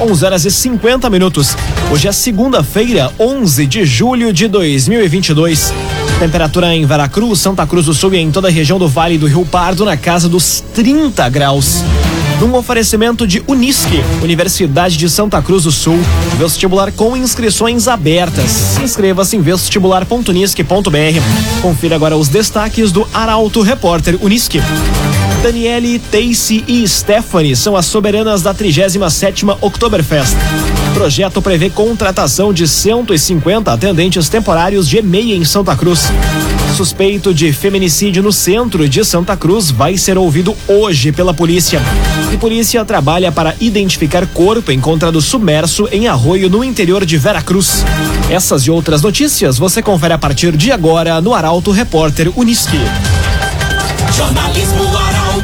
11 horas e 50 minutos. Hoje é segunda-feira, 11 de julho de 2022. Temperatura em Veracruz, Santa Cruz do Sul e em toda a região do Vale do Rio Pardo na casa dos 30 graus. Num oferecimento de Unisque, Universidade de Santa Cruz do Sul, vestibular com inscrições abertas. Inscreva-se em vestibular.unisque.br. Confira agora os destaques do Arauto Repórter Unisque. Daniele, Tacy e Stephanie são as soberanas da 37ª Oktoberfest. O projeto prevê contratação de 150 atendentes temporários de EMEI em Santa Cruz. Suspeito de feminicídio no centro de Santa Cruz vai ser ouvido hoje pela polícia. E polícia trabalha para identificar corpo encontrado submerso em arroio no interior de Veracruz. Essas e outras notícias você confere a partir de agora no Arauto Repórter Uniski. Jornalismo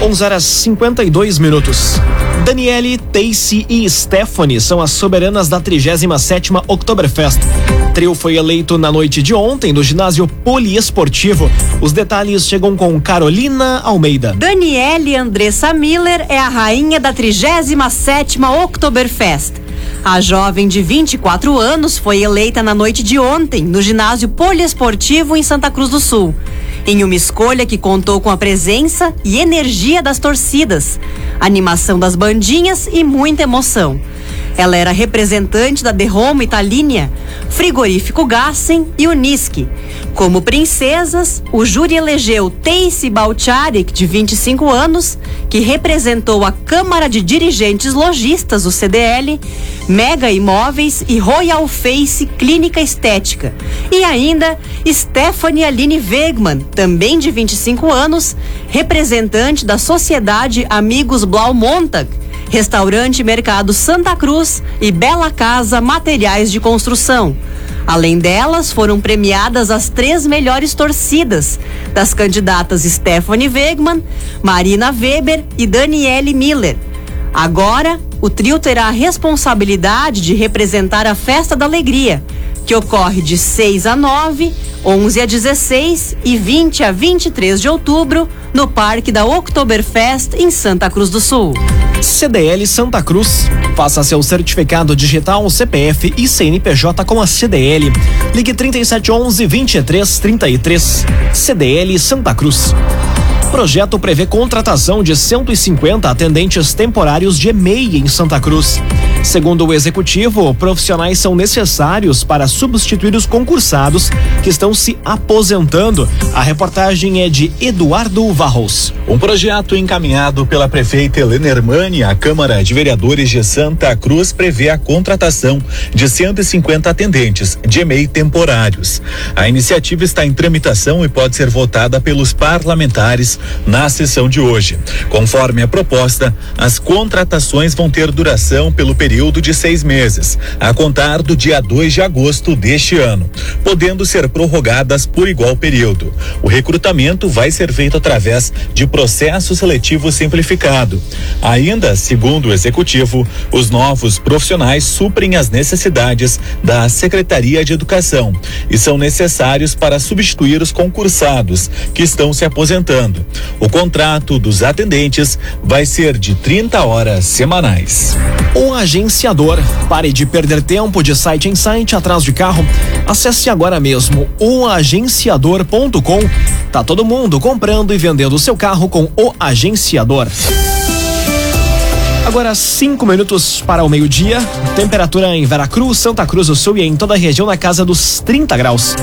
11 horas 52 minutos. Daniele, Tacy e Stephanie são as soberanas da 37ª Oktoberfest. Trio foi eleito na noite de ontem no ginásio poliesportivo. Os detalhes chegam com Carolina Almeida. Daniele Andressa Miller é a rainha da 37ª Oktoberfest. A jovem de 24 anos foi eleita na noite de ontem no ginásio poliesportivo em Santa Cruz do Sul em uma escolha que contou com a presença e energia das torcidas, animação das bandinhas e muita emoção. Ela era representante da Home Italínia, Frigorífico Gassen e Unisque. Como princesas, o júri elegeu Tacy Balcharik, de 25 anos, que representou a Câmara de Dirigentes Logistas, o CDL, Mega Imóveis e Royal Face Clínica Estética. E ainda Stephanie Aline Wegman, também de 25 anos, representante da Sociedade Amigos Blau Montag, Restaurante Mercado Santa Cruz e Bela Casa Materiais de Construção. Além delas, foram premiadas as três melhores torcidas das candidatas Stephanie Wegman, Marina Weber e Daniele Miller. Agora, o trio terá a responsabilidade de representar a Festa da Alegria, que ocorre de 6 a 9, 11 a 16 e 20 a 23 de outubro no Parque da Oktoberfest em Santa Cruz do Sul. CDL Santa Cruz. Faça seu certificado digital, CPF e CNPJ com a CDL. Ligue 3711 2333. CDL Santa Cruz. Projeto prevê contratação de 150 atendentes temporários de EMEI em Santa Cruz. Segundo o executivo, profissionais são necessários para substituir os concursados que estão se aposentando. A reportagem é de Eduardo Varros. Um projeto encaminhado pela prefeita Helena Hermani à Câmara de Vereadores de Santa Cruz prevê a contratação de 150 atendentes de EMEI temporários. A iniciativa está em tramitação e pode ser votada pelos parlamentares na sessão de hoje. Conforme a proposta, as contratações vão ter duração pelo período de seis meses, a contar do dia 2 de agosto deste ano, podendo ser prorrogadas por igual período. O recrutamento vai ser feito através de processo seletivo simplificado. Ainda, segundo o executivo, os novos profissionais suprem as necessidades da Secretaria de Educação e são necessários para substituir os concursados que estão se aposentando. O contrato dos atendentes vai ser de 30 horas semanais. O agenciador. Pare de perder tempo de site em site atrás de carro. Acesse agora mesmo oagenciador.com. Tá todo mundo comprando e vendendo seu carro com o agenciador. Agora cinco minutos para o meio-dia. Temperatura em Veracruz, Santa Cruz do Sul e em toda a região na casa dos 30 graus.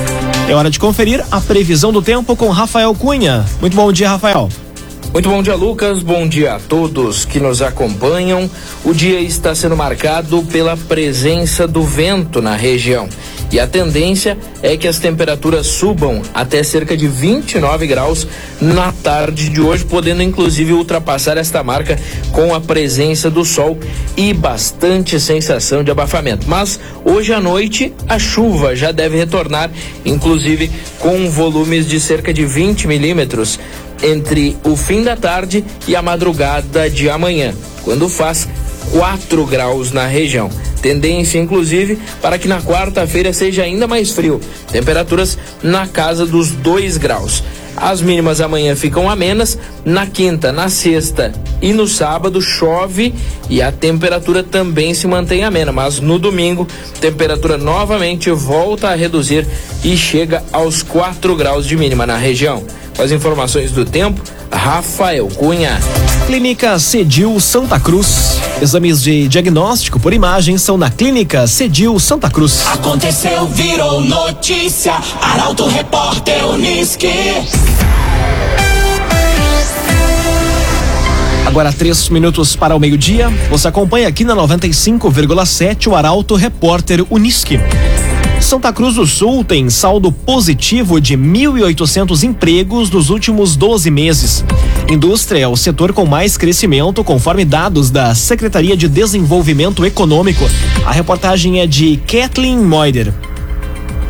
É hora de conferir a previsão do tempo com Rafael Cunha. Muito bom dia, Rafael. Muito bom dia, Lucas. Bom dia a todos que nos acompanham. O dia está sendo marcado pela presença do vento na região. e a tendência é que as temperaturas subam até cerca de 29 graus na tarde de hoje, podendo inclusive ultrapassar esta marca com a presença do sol e bastante sensação de abafamento. Mas hoje à noite a chuva já deve retornar, inclusive com volumes de cerca de 20 milímetros entre o fim da tarde e a madrugada de amanhã, quando faz 4 graus na região. Tendência, inclusive, para que na quarta-feira seja ainda mais frio. Temperaturas na casa dos 2 graus. As mínimas amanhã ficam amenas, na quinta, na sexta e no sábado chove e a temperatura também se mantém amena, mas no domingo, temperatura novamente volta a reduzir e chega aos 4 graus de mínima na região. Com as informações do tempo, Rafael Cunha. Clínica Cedil Santa Cruz. Exames de diagnóstico por imagem são na Clínica Cedil Santa Cruz. Aconteceu, virou notícia. Arauto Repórter Uniski. Agora três minutos para o meio-dia. Você acompanha aqui na 95,7 o Arauto Repórter Uniski. Santa Cruz do Sul tem saldo positivo de 1.800 empregos nos últimos 12 meses. Indústria é o setor com mais crescimento, conforme dados da Secretaria de Desenvolvimento Econômico. A reportagem é de Kathleen Moider.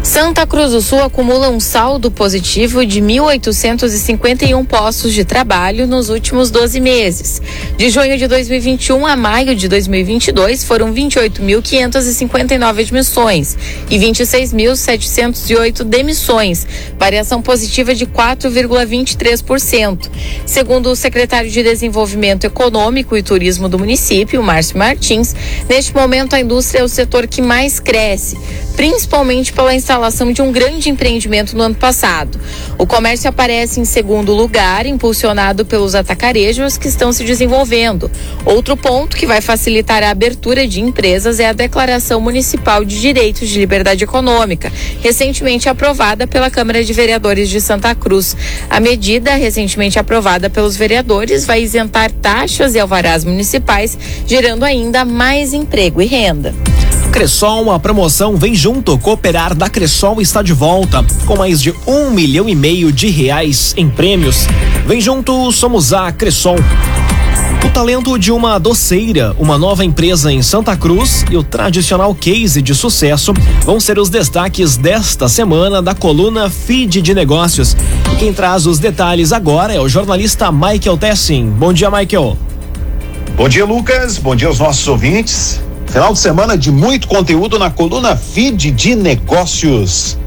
Santa Cruz do Sul acumula um saldo positivo de 1.851 postos de trabalho nos últimos 12 meses. De junho de 2021 a maio de 2022 foram 28.559 admissões e 26.708 demissões, variação positiva de 4,23%. Segundo o secretário de Desenvolvimento Econômico e Turismo do município, Márcio Martins, neste momento a indústria é o setor que mais cresce, principalmente pela instalação instalação de um grande empreendimento no ano passado. O comércio aparece em segundo lugar, impulsionado pelos atacarejos que estão se desenvolvendo. Outro ponto que vai facilitar a abertura de empresas é a Declaração Municipal de Direitos de Liberdade Econômica, recentemente aprovada pela Câmara de Vereadores de Santa Cruz. A medida, recentemente aprovada pelos vereadores, vai isentar taxas e alvarás municipais, gerando ainda mais emprego e renda. Cressol, a promoção Vem Junto, Cooperar da Cressol está de volta, com mais de um milhão e meio de reais em prêmios. Vem junto, somos a Cressol. O talento de uma doceira, uma nova empresa em Santa Cruz e o tradicional case de sucesso vão ser os destaques desta semana da coluna Feed de Negócios. E quem traz os detalhes agora é o jornalista Michael Tessin. Bom dia, Michael. Bom dia, Lucas. Bom dia aos nossos ouvintes. Final de semana de muito conteúdo na coluna Feed de Negócios.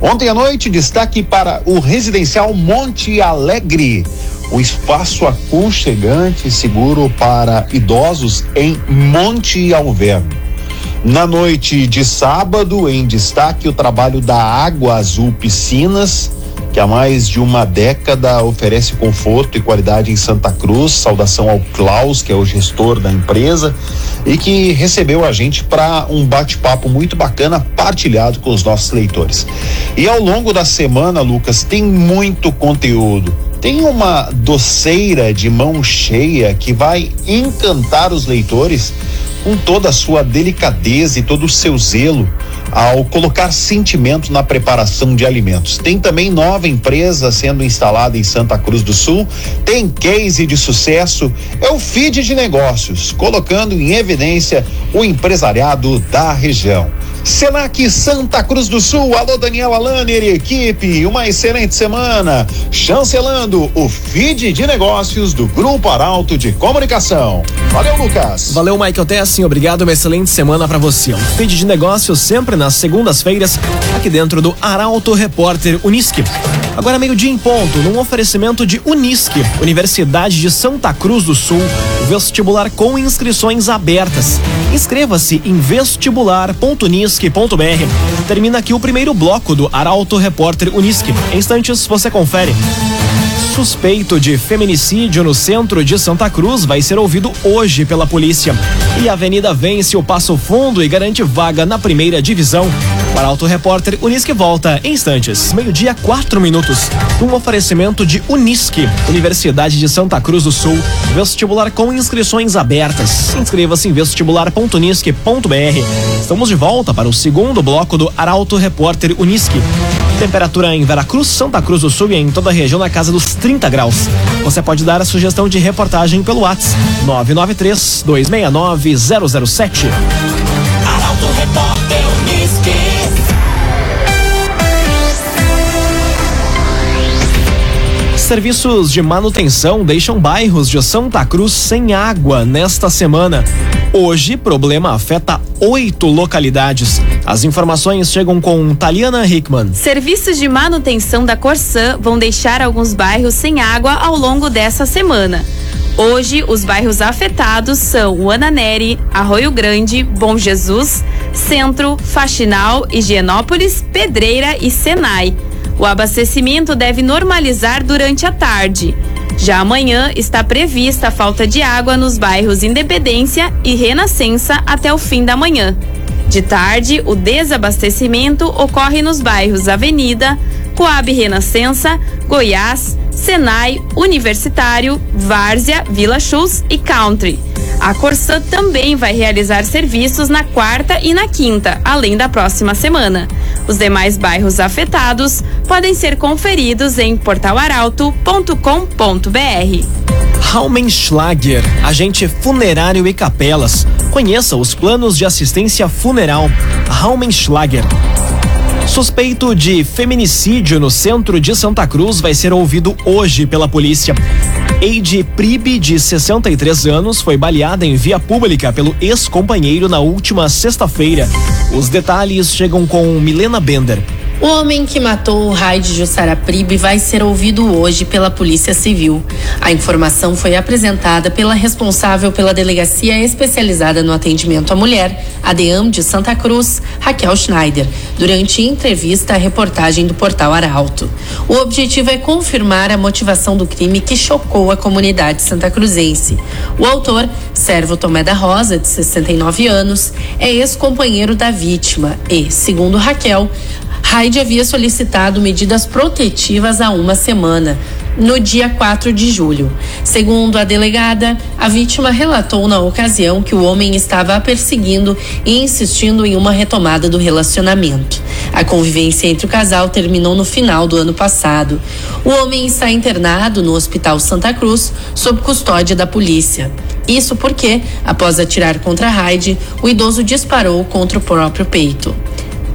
Ontem à noite, destaque para o residencial Monte Alegre, o espaço aconchegante e seguro para idosos em Monte Alverno. Na noite de sábado, em destaque, o trabalho da Água Azul Piscinas, que há mais de uma década oferece conforto e qualidade em Santa Cruz. Saudação ao Klaus, que é o gestor da empresa e que recebeu a gente para um bate-papo muito bacana partilhado com os nossos leitores. E ao longo da semana, Lucas, tem muito conteúdo. Tem uma doceira de mão cheia que vai encantar os leitores com toda a sua delicadeza e todo o seu zelo ao colocar sentimento na preparação de alimentos. Tem também nova empresa sendo instalada em Santa Cruz do Sul, tem case de sucesso, é o feed de negócios, colocando em evidência o empresariado da região. Senac Santa Cruz do Sul, alô Daniel Alaner e equipe, uma excelente semana, chancelando o feed de negócios do Grupo Arauto de Comunicação. Valeu, Lucas. Valeu, Michael Tessin, obrigado, uma excelente semana para você. Um feed de negócios sempre nas segundas-feiras, aqui dentro do Arauto Repórter Unisque. Agora meio-dia em ponto, num oferecimento de Unisque, Universidade de Santa Cruz do Sul, vestibular com inscrições abertas. Inscreva-se em vestibular.unisque.br. Termina aqui o primeiro bloco do Arauto Repórter Unisque. Em instantes você confere. Suspeito de feminicídio no centro de Santa Cruz vai ser ouvido hoje pela polícia. E a Avenida vence o Passo Fundo e garante vaga na primeira divisão. O Arauto Repórter Unisque volta em instantes. Meio-dia, quatro minutos. Um oferecimento de Unisque, Universidade de Santa Cruz do Sul. Vestibular com inscrições abertas. Inscreva-se em vestibular.unisque.br. Estamos de volta para o segundo bloco do Arauto Repórter Unisque. Temperatura em Veracruz, Santa Cruz do Sul e em toda a região na casa dos 30 graus. Você pode dar a sugestão de reportagem pelo WhatsApp 993 269 007. Serviços de manutenção deixam bairros de Santa Cruz sem água nesta semana. Hoje, problema afeta oito localidades. As informações chegam com Taliana Hickman. Serviços de manutenção da Corsã vão deixar alguns bairros sem água ao longo dessa semana. Hoje, os bairros afetados são Ananeri, Arroio Grande, Bom Jesus, Centro, Faxinal, Higienópolis, Pedreira e Senai. O abastecimento deve normalizar durante a tarde. Já amanhã está prevista a falta de água nos bairros Independência e Renascença até o fim da manhã. De tarde, o desabastecimento ocorre nos bairros Avenida, Coab Renascença, Goiás, Senai, Universitário, Várzea, Vila Chus e Country. A Corsã também vai realizar serviços na quarta e na quinta, além da próxima semana. Os demais bairros afetados podem ser conferidos em portalaralto.com.br. Raumenschlager, agente funerário e capelas. Conheça os planos de assistência funeral. Raumenschlager. Suspeito de feminicídio no centro de Santa Cruz vai ser ouvido hoje pela polícia. Eide Pribe, de 63 anos, foi baleada em via pública pelo ex-companheiro na última sexta-feira. Os detalhes chegam com Milena Bender. O homem que matou o Raid Jussara Pribe vai ser ouvido hoje pela Polícia Civil. A informação foi apresentada pela responsável pela Delegacia Especializada no Atendimento à Mulher, ADEAM de Santa Cruz, Raquel Schneider, durante entrevista à reportagem do portal Arauto. O objetivo é confirmar a motivação do crime que chocou a comunidade santacruzense. O autor, Servo Tomé da Rosa, de 69 anos, é ex-companheiro da vítima e, segundo Raquel, Raide havia solicitado medidas protetivas há uma semana, no dia 4 de julho. Segundo a delegada, a vítima relatou na ocasião que o homem estava a perseguindo e insistindo em uma retomada do relacionamento. A convivência entre o casal terminou no final do ano passado. O homem está internado no Hospital Santa Cruz, sob custódia da polícia. Isso porque, após atirar contra Raide, o idoso disparou contra o próprio peito.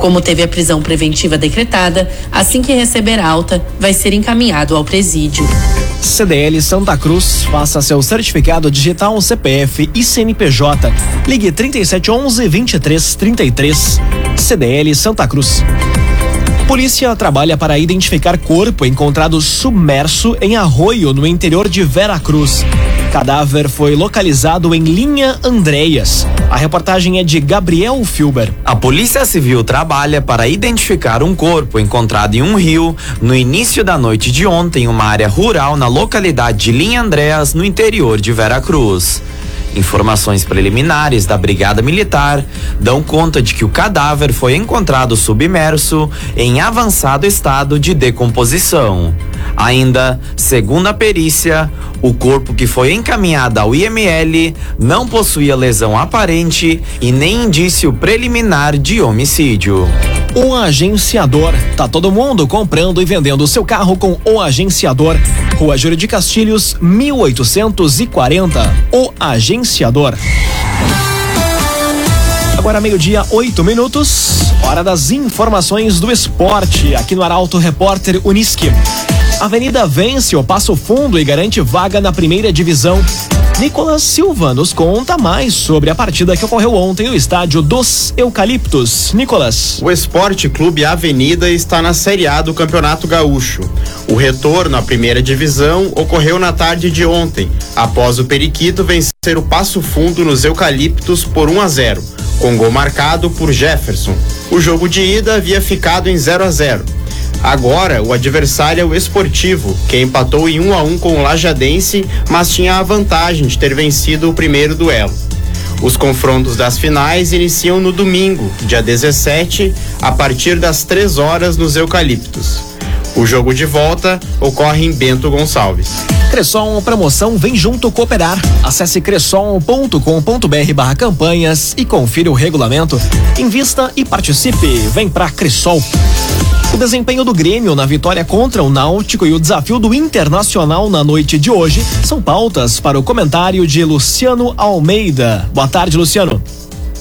Como teve a prisão preventiva decretada, assim que receber alta, vai ser encaminhado ao presídio. CDL Santa Cruz, faça seu certificado digital CPF e CNPJ. Ligue 3711 2333. CDL Santa Cruz. Polícia trabalha para identificar corpo encontrado submerso em arroio no interior de Veracruz. Cadáver foi localizado em Linha Andréas. A reportagem é de Gabriel Filber. A Polícia Civil trabalha para identificar um corpo encontrado em um rio no início da noite de ontem, em uma área rural na localidade de Linha Andréas, no interior de Veracruz. Informações preliminares da Brigada Militar dão conta de que o cadáver foi encontrado submerso em avançado estado de decomposição. Ainda, segundo a perícia, o corpo que foi encaminhado ao IML não possuía lesão aparente e nem indício preliminar de homicídio. O agenciador. Tá todo mundo comprando e vendendo seu carro com o agenciador. Rua Júlio de Castilhos, 1840. O agenciador. Agora meio-dia, oito minutos. Hora das informações do esporte aqui no Arauto Repórter Unisque. Avenida vence o Passo Fundo e garante vaga na primeira divisão. Nicolas Silva nos conta mais sobre a partida que ocorreu ontem no estádio dos Eucaliptos. Nicolas. O Esporte Clube Avenida está na Série A do Campeonato Gaúcho. O retorno à primeira divisão ocorreu na tarde de ontem, após o Periquito vencer o Passo Fundo nos Eucaliptos por 1 a 0, com gol marcado por Jefferson. O jogo de ida havia ficado em 0 a 0. Agora, o adversário é o Esportivo, que empatou em 1 a 1 com o Lajadense, mas tinha a vantagem de ter vencido o primeiro duelo. Os confrontos das finais iniciam no domingo, dia 17, a partir das 3 horas nos Eucaliptos. O jogo de volta ocorre em Bento Gonçalves. Cresson Promoção vem junto cooperar. Acesse cresson.com.br barra campanhas e confira o regulamento. Invista e participe. Vem pra Cressol. O desempenho do Grêmio na vitória contra o Náutico e o desafio do Internacional na noite de hoje são pautas para o comentário de Luciano Almeida. Boa tarde, Luciano.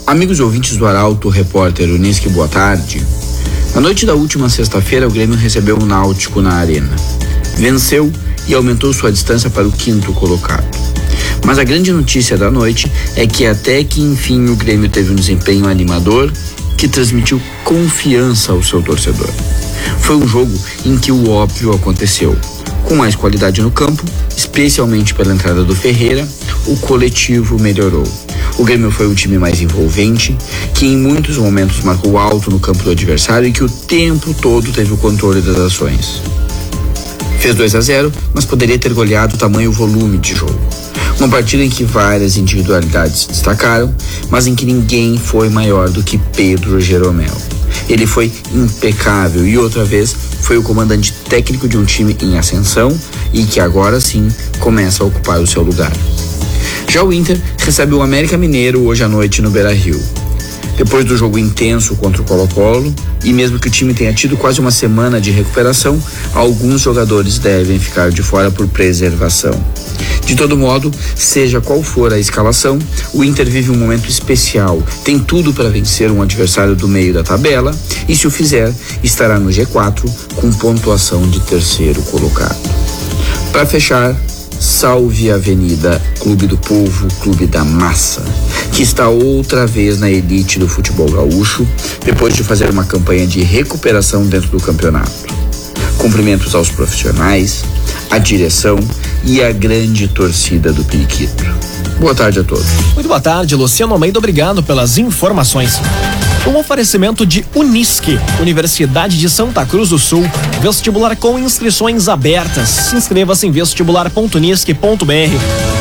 Amigos ouvintes do Arauto, repórter Unisque, boa tarde. Na noite da última sexta-feira, o Grêmio recebeu o Náutico na Arena. Venceu e aumentou sua distância para o quinto colocado. Mas a grande notícia da noite é que até que enfim o Grêmio teve um desempenho animador que transmitiu confiança ao seu torcedor. Foi um jogo em que o óbvio aconteceu. Com mais qualidade no campo, especialmente pela entrada do Ferreira, o coletivo melhorou. O Grêmio foi um time mais envolvente, que em muitos momentos marcou alto no campo do adversário e que o tempo todo teve o controle das ações. Fez 2 a 0, mas poderia ter goleado o tamanho volume de jogo. Uma partida em que várias individualidades se destacaram, mas em que ninguém foi maior do que Pedro Jeromel. Ele foi impecável e outra vez foi o comandante técnico de um time em ascensão e que agora sim começa a ocupar o seu lugar. Já o Inter recebe o América Mineiro hoje à noite no Beira Rio. Depois do jogo intenso contra o Colo-Colo, e mesmo que o time tenha tido quase uma semana de recuperação, alguns jogadores devem ficar de fora por preservação. De todo modo, seja qual for a escalação, o Inter vive um momento especial. Tem tudo para vencer um adversário do meio da tabela e, se o fizer, estará no G4 com pontuação de terceiro colocado. Para fechar, salve a Avenida Clube do Povo, Clube da Massa, que está outra vez na elite do futebol gaúcho, depois de fazer uma campanha de recuperação dentro do campeonato. Cumprimentos aos profissionais, à direção e à grande torcida do Periquito. Boa tarde a todos. Muito boa tarde, Luciano Almeida. Obrigado pelas informações. Um oferecimento de Unisque, Universidade de Santa Cruz do Sul. Vestibular com inscrições abertas. Inscreva-se em vestibular.unisque.br.